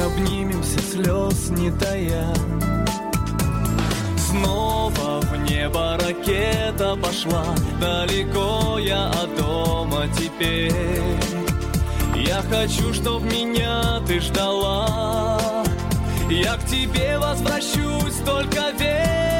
обнимемся, слез не тая. Снова в небо ракета пошла Далеко я от дома теперь. Я хочу, чтоб меня ты ждала. Я к тебе возвращусь, только верь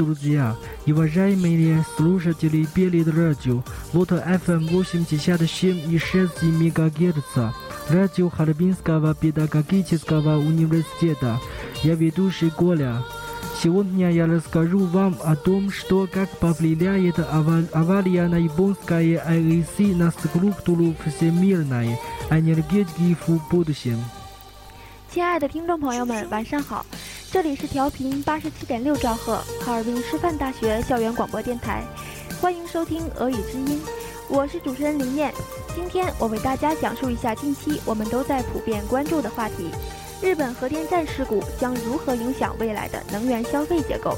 друзья и уважаемые слушатели Белит радио. Вот FM 87 и 6 МГц. Радио Харбинского педагогического университета. Я ведущий Коля. Сегодня я расскажу вам о том, что как повлияет ава- авария на японской АЭС на структуру всемирной энергетики в будущем. 亲爱的听众朋友们，晚上好， 这里是调频八十七点六兆赫，哈尔滨师范大学校园广播电台，欢迎收听俄语之音，我是主持人林燕。今天我为大家讲述一下近期我们都在普遍关注的话题：日本核电站事故将如何影响未来的能源消费结构？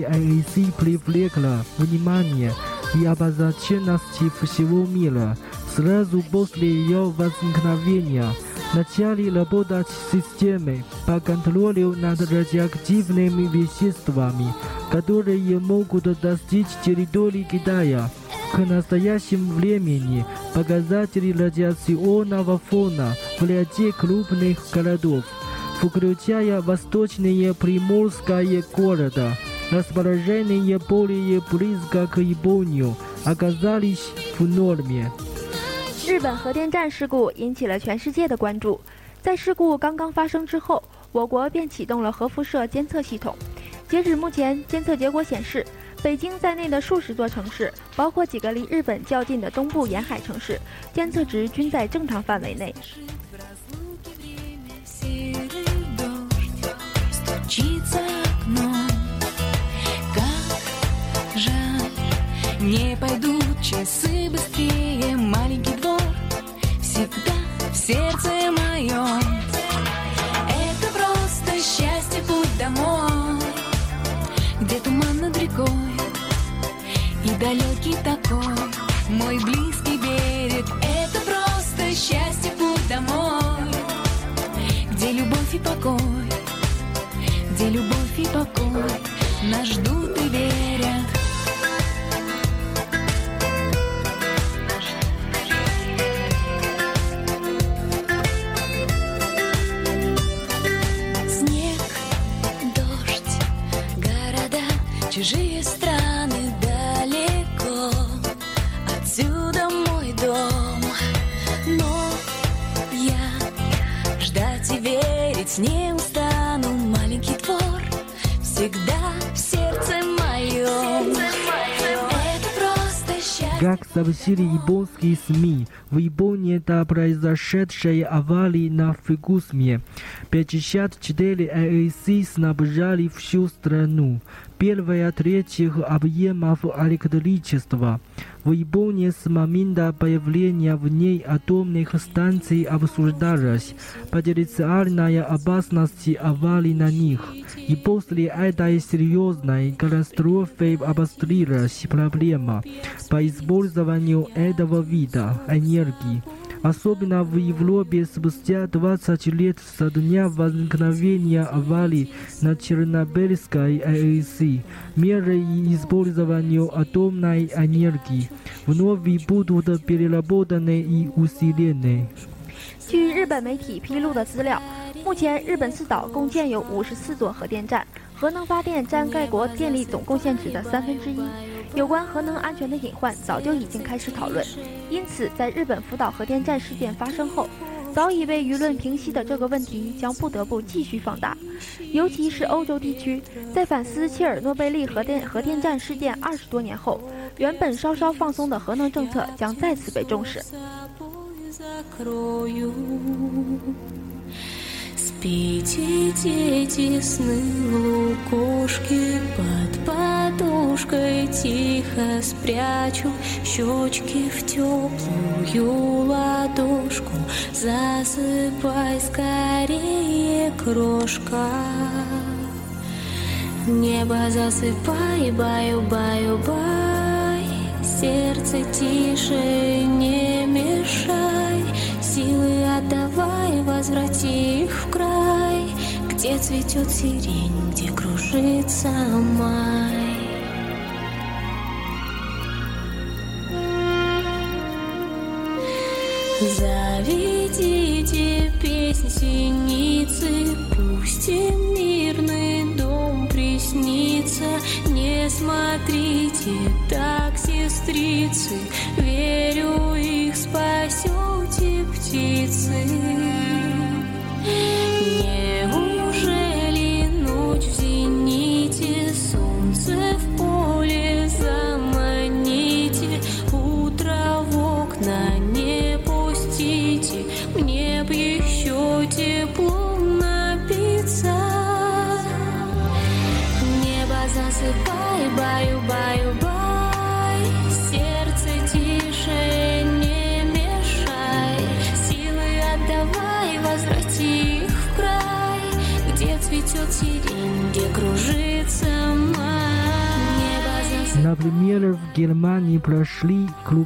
АЭС привлекла внимание и обозначенность всего мира. Сразу после ее возникновения начали работать системы по контролю над радиоактивными веществами, которые могут достичь территории Китая. К настоящему времени показатели радиационного фона в ряде крупных городов включая восточные приморские города, расположенные более близко к Японию, оказались в норме. 日本核电站事故引起了全世界的关注。在事故刚刚发生之后，我国便启动了核辐射监测系统。截止目前，监测结果显示，北京在内的数十座城市，包括几个离日本较近的东部沿海城市，监测值均在正常范围内。 Не пойдут часы быстрее. Маленький двор всегда в сердце моем. Это просто счастье, путь домой, где туман над рекой и далекий такой мой близкий берег. Это просто счастье, путь домой где любовь и покой, где любовь и покой нас ждут и верят. Чужие страны далеко. Отсюда мой дом, но я ждать и верить не устану. Маленький двор всегда в сердце моем. Это. Как сообщили японские СМИ, в Японии до произошедшей аварии на Фукусме 54 АЭС снабжали всю страну. Первая треть их объемов электричества. В Японии с момента появления в ней атомных станций обсуждалась потенциальная опасность аварий на них. И после этой серьезной катастрофы обострилась проблема по использованию этого вида энергии. Особенно в Европе спустя 20 лет со дня возникновения аварии на Чернобыльской АЭС меры и использованию атомной энергии вновь будут переработаны и усилены. 据日本媒体披露的资料，目前日本四岛共建有五十四座核电站，核能发电占该国电力总贡献值的三分之一。有关核能安全的隐患早就已经开始讨论，因此在日本福岛核电站事件发生后，早已被舆论平息的这个问题将不得不继续放大。尤其是欧洲地区，在反思切尔诺贝利核电核电站事件二十多年后，原本稍稍放松的核能政策将再次被重视。Закрою. Спите, дети, сны лукошки Под подушкой тихо спрячу Щечки в теплую ладошку. Засыпай скорее, крошка. Небо засыпай, баю-баю-бай Сердце тише, не мешай Силы отдавай, возврати их в край Где цветет сирень, где кружится май Заведите песнь синицы, пусть им мирный дом приснится. Не смотрите так, сестрицы, верю, их спасете 第一。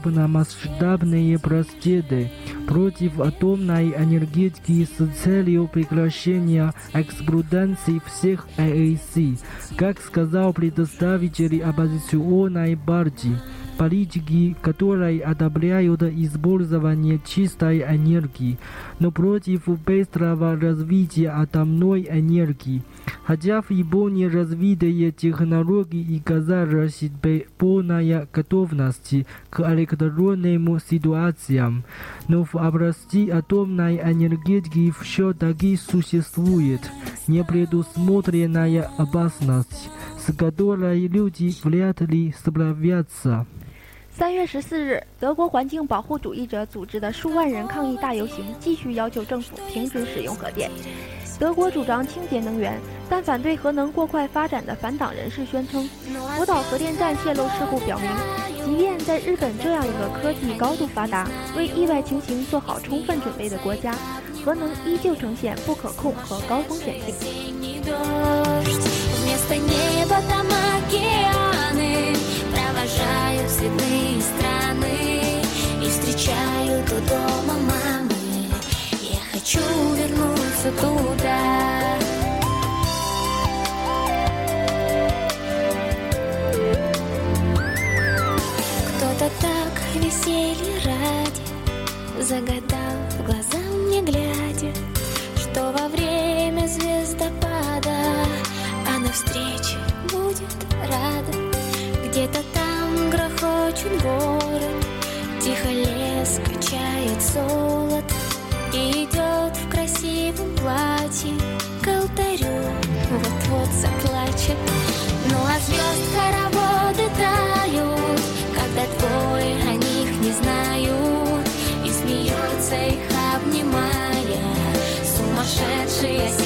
Крупномасштабные протесты против атомной энергетики с целью прекращения эксплуатации всех АЭС. Как сказал представитель оппозиционной партии, политики, которые одобряют использование чистой энергии, но против быстрого развития атомной энергии. Хотя в Японии развитые технологии бы полная готовность к электронным ситуациям, но в области атомной энергетики все-таки существует непредусмотренная опасность, с которой люди вряд ли справятся. 三月十四日，德国环境保护主义者组织的数万人抗议大游行，继续要求政府停止使用核电。德国主张清洁能源，但反对核能过快发展的反党人士宣称，福岛核电站泄漏事故表明，即便在日本这样一个科技高度发达、为意外情形做好充分准备的国家，核能依旧呈现不可控和高风险性。Встречаю у дома мамы. Я хочу вернуться туда. Кто-то так веселье ради Загадал в глаза мне глядя Что во время звездопада А навстречу будет рада. Где-то там грохочет город Тихо лес качает золото И идет в красивом платье К алтарю. Вот-вот заплачет. Ну а звезд хороводы тают Когда двое о них не знают. И смеются их обнимая Сумасшедший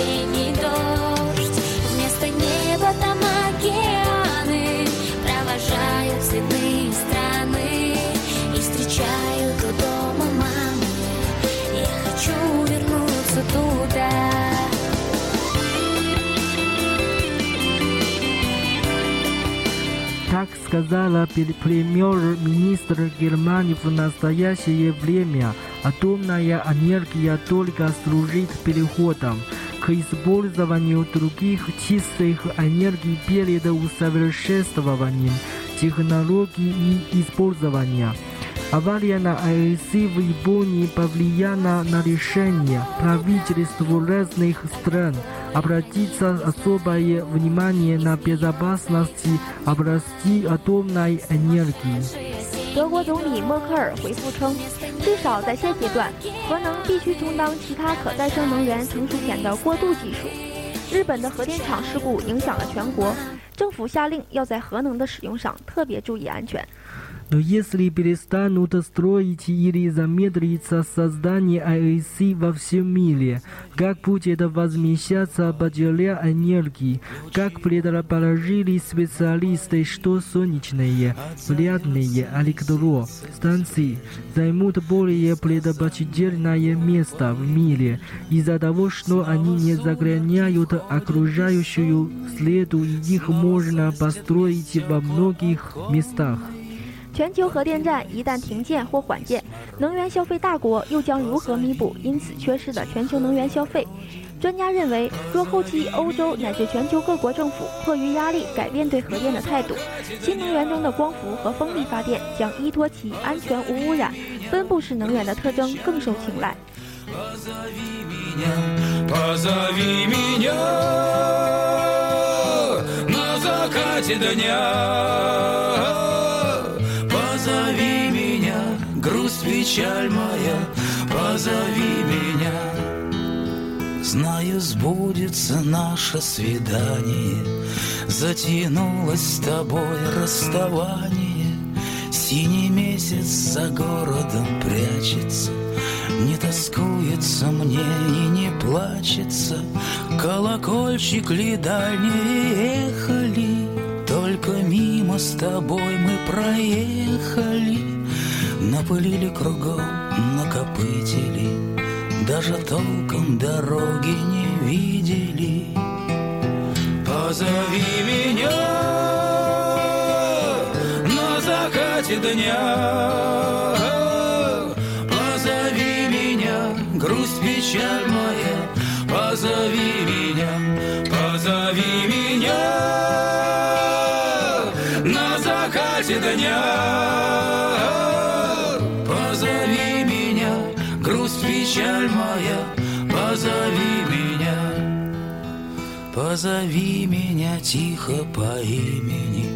сказала премьер-министр Германии в настоящее время. Атомная энергия только служит переходом к использованию других чистых энергий перед усовершенствованием технологий и использования. Авария на АЭС в Японии повлияла на решение правительств разных стран обратиться особое внимание на безопасность области атомной энергии. 德国总理默克尔回复称，至少在现阶段，核能必须充当其他可再生能源成熟前的过渡技术。日本的核电厂事故影响了全国，政府下令要在核能的使用上特别注意安全。 Но если перестанут строить или замедлится создание АЭС во всем мире, как будет возмещаться потеря энергии, как предположили специалисты, что солнечные, вредные электростанции займут более предпочтительное место в мире из-за того, что они не загрязняют окружающую среду и их можно построить во многих местах. 全球核电站一旦停建或缓建，能源消费大国又将如何弥补因此缺失的全球能源消费？专家认为，若后期欧洲乃至全球各国政府迫于压力改变对核电的态度，新能源中的光伏和风力发电将依托其安全无污染、分布式能源的特征更受青睐。 Позови меня на закате дня. Позови меня, грусть, печаль моя, позови меня. Знаю, сбудется наше свидание, Затянулось с тобой расставание. Синий месяц за городом прячется, Не тоскуется мне и не плачется. Колокольчик ли дальние ехали, Только мимо с тобой мы проехали. Напылили кругом, накопытили, Даже толком дороги не видели. Позови меня на закате дня. Позови меня, грусть, печаль моя, позови меня, позови меня на закате дня. Позови меня, грусть, печаль моя, позови меня, позови меня тихо по имени,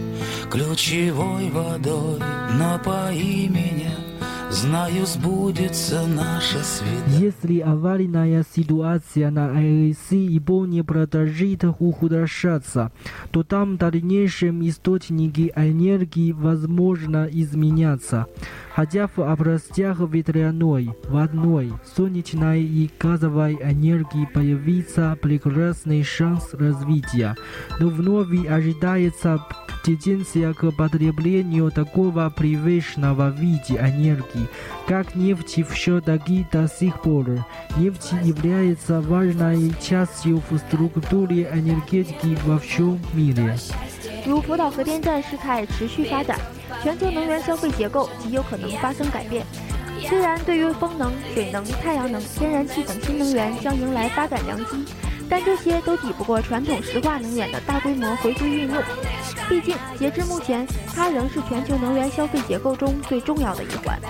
ключевой водой напои меня. Знаю, сбудется наше свидание. Если аварийная ситуация на АЭС Японии продолжит ухудшаться, то там дальнейшем источники энергии возможно изменятся. Хотя в областях ветряной, водной, солнечной и газовой энергии появится прекрасный шанс развития, но вновь ожидается тенденция к потреблению такого привычного вида энергии, как нефть все-таки до сих пор. Нефть является важной частью в структуре энергетики во всем мире. 如福岛核电站事态持续发展，全球能源消费结构极有可能发生改变。虽然对于风能、水能、太阳能、天然气等新能源将迎来发展良机，但这些都抵不过传统石化能源的大规模回归运用。 毕竟，截至目前，它仍是全球能源消费结构中最重要的一环。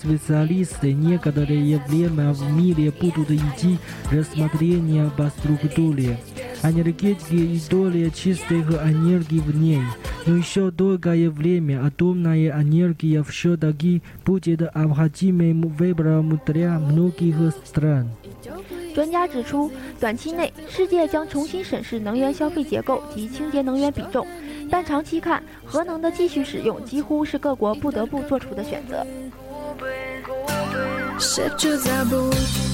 специалисты, некоторые время в мире будут идти рассмотрения по структуре энергетики и доли чистых энергий в ней. Но еще долгое время атомная энергия все-таки будет обходимым выбором для многих стран. 专家指出，短期内世界将重新审视能源消费结构及清洁能源比重，但长期看，核能的继续使用几乎是各国不得不做出的选择。 Все что забудь.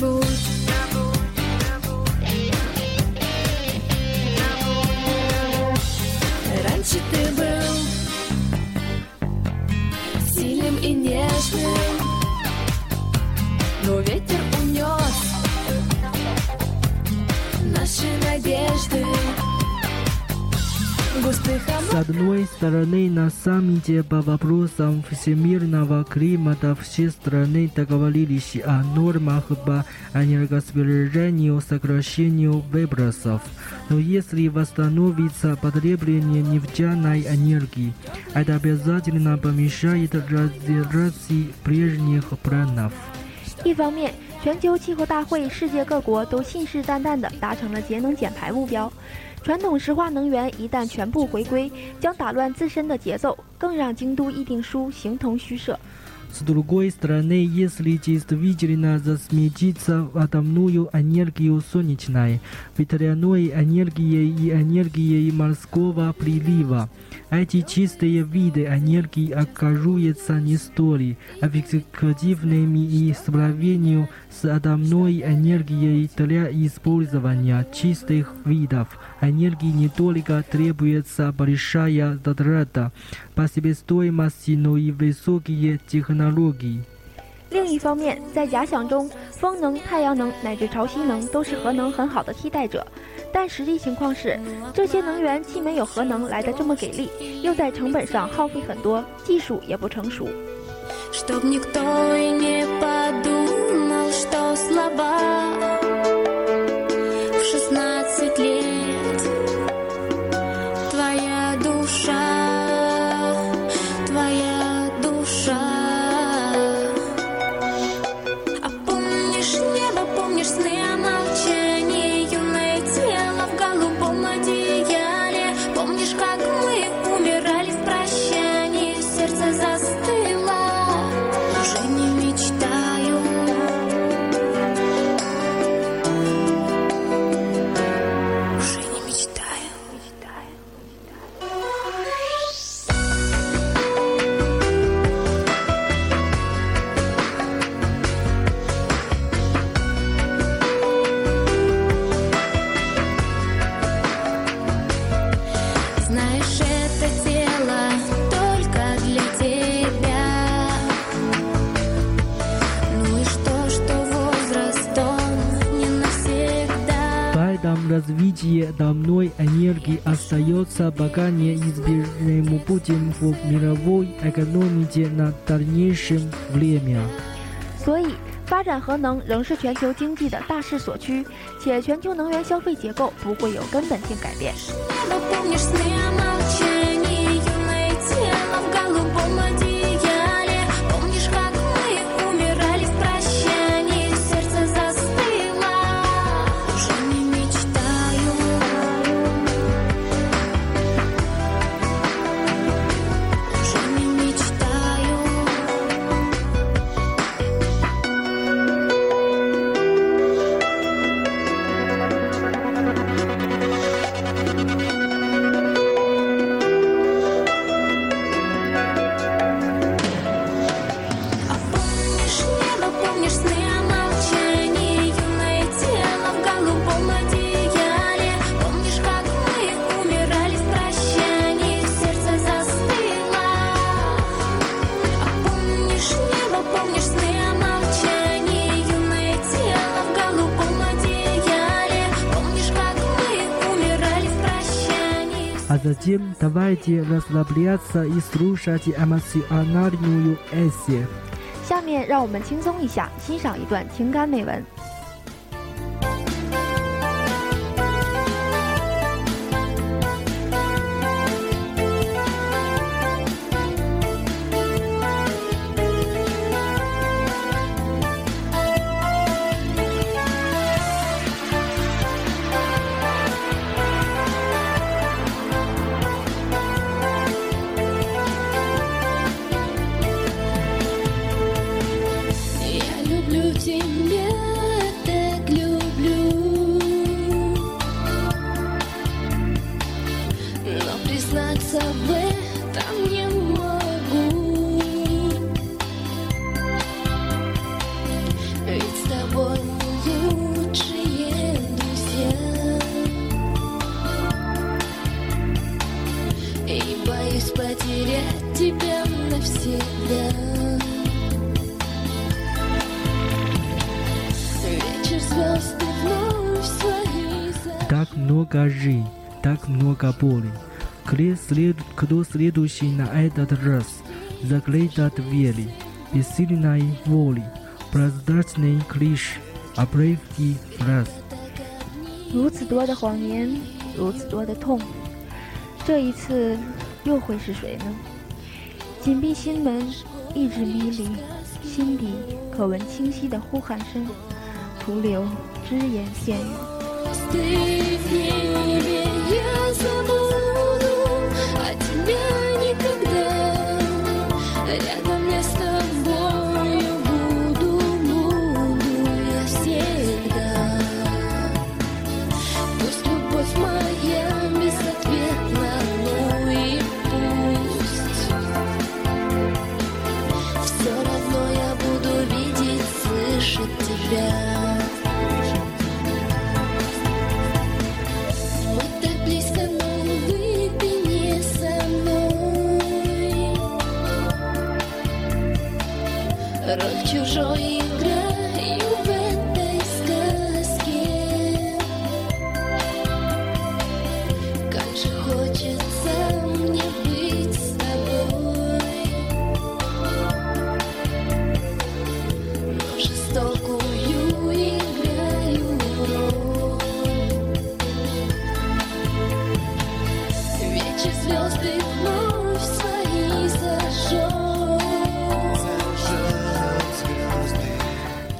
road одной стороны, на саммите по вопросам всемирного климата все страны договорились о нормах по энергосбережению, сокращению выбросов. Но если восстановится потребление нефтяной энергии, это обязательно помешает реализации прежних планов. 一方面，全球气候大会世界各国都信誓旦旦地达成了节能减排目标。 传统石化能源一旦全部回归，将打乱自身的节奏，更让京都议定书形同虚设。 С другой стороны, если действительно засметиться атомную энергию солнечной, ветряной энергией и энергией морского прилива, эти чистые виды энергии окажутся не столь эффективными и сравнению с атомной энергией для использования чистых видов энергии не только требуется большая затрата по себестоимости, но и высокие технологии. 另一方面，在假想中，风能、太阳能乃至潮汐能都是核能很好的替代者，但实际情况是，这些能源既没有核能来的这么给力，又在成本上耗费很多，技术也不成熟。 Чтоб никто и не подумал, что слаба остается пока неизбежным путем в мировой экономике на дальнейшее время. 所以，发展核能仍是全球经济的大势所趋，且全球能源消费结构不会有根本性改变。 затем давайте расслабляться и слушать эмоциональную эссе. 下面让我们轻松一下，欣赏一段情感美文。Признаться в этом не могу. Ведь с тобой потерять тебя навсегда. Вечер звезды вновь свои Так много жизнь, так много боли. 如此多的谎言如此多的痛这一次又会是谁呢？紧闭心门意志迷离心底可闻清晰的呼喊声徒留只言片语。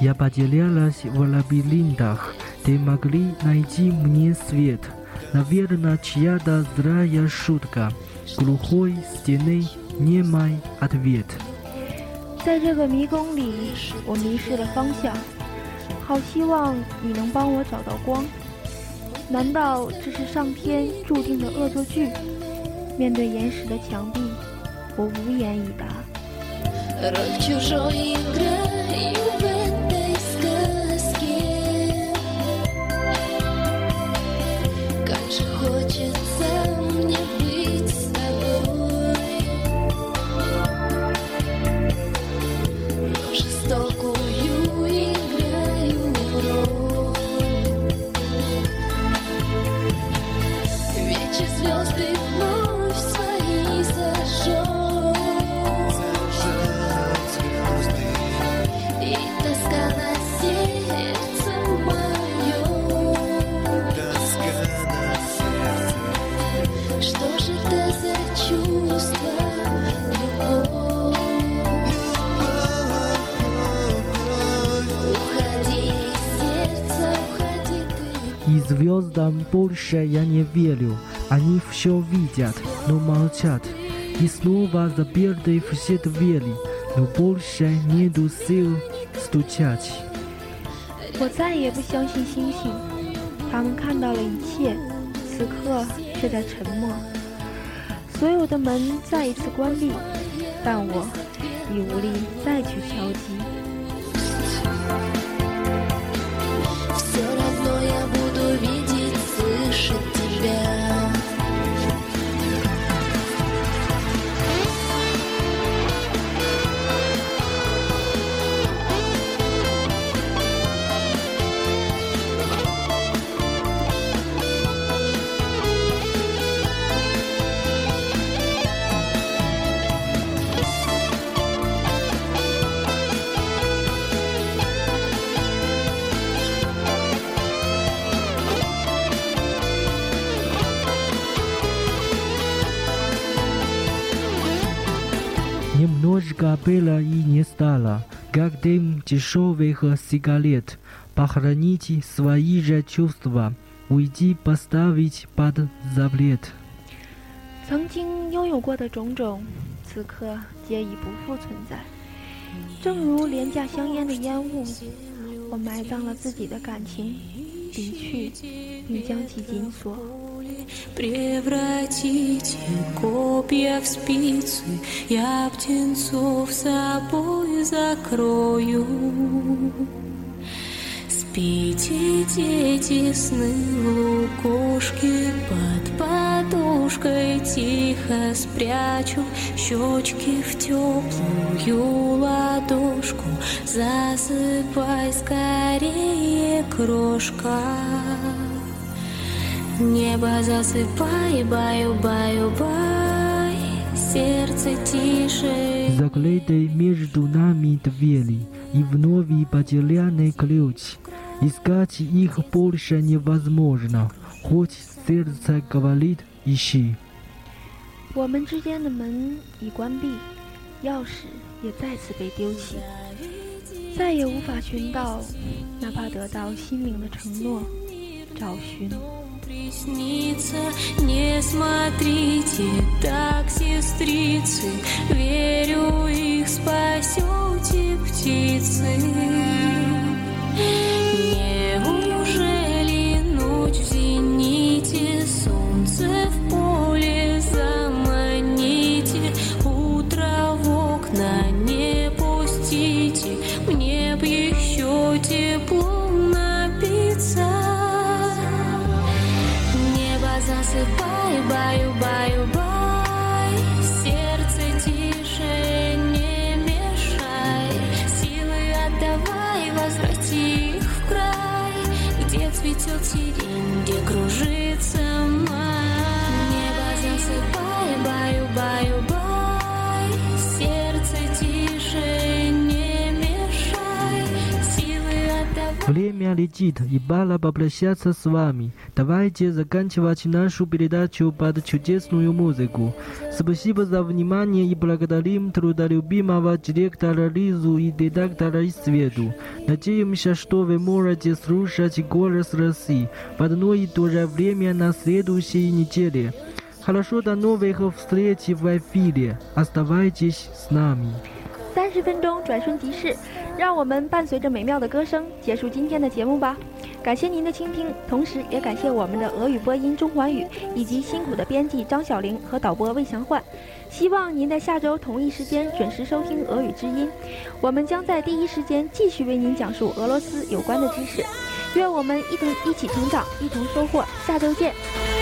Я потерялась в лабиринтах, ты могли найти мне свет. Наверное, чья-то злая шутка, глухой стены немой ответ. 在这个迷宫里，我迷失了方向，好希望你能帮我找到光。难道这是上天注定的恶作剧？ 面对岩石的墙壁，我无言以答。звездам больше я не верю, они все видят, но молчат. И снова заперты все двери, но больше нету сил стучать. 我再也不相信星星，他们看到了一切，此刻却在沉默。所有的门再一次关闭，但我已无力再去敲击。 Немножко было и не стало, как дым дешевых сигарет. Похороните свои же чувства, уйти поставить под запрет. 曾经拥有过的种种，此刻皆已不复存在。正如廉价香烟的烟雾，我埋葬了自己的感情，离去，并将其紧锁。 Превратите копья в спицы, я птенцов собой закрою. Спите, дети, сны в лукошке, под подушкой тихо спрячу щечки в теплую ладошку. Засыпай скорее, крошка. Небо засыпай, баю, баю, бай, сердце тише. Закрыты между нами двери и вновь потерянный ключ. Искать их больше невозможно, хоть сердце говорит ищи. 我们之间的门已关闭，钥匙也再次被丢弃，再也无法寻到，哪怕得到心灵的承诺，找寻。 Приснится, не смотрите так, сестрицы, верю, их спасете птицы. Время летит, и пора попрощаться с вами. Давайте заканчивать нашу передачу под чудесную музыку. Спасибо за внимание и благодарим трудолюбимого директора Лизу и редактора Свету. Надеемся, что вы можете слушать голос России в одно и то же время на следующей неделе. Хорошо, до новых встреч в эфире. Оставайтесь с нами. 三十分钟转瞬即逝，让我们伴随着美妙的歌声结束今天的节目吧。感谢您的倾听，同时也感谢我们的俄语播音钟环宇以及辛苦的编辑张小玲和导播魏祥焕。希望您在下周同一时间准时收听俄语之音，我们将在第一时间继续为您讲述俄罗斯有关的知识。愿我们一同一起成长，一同收获。下周见。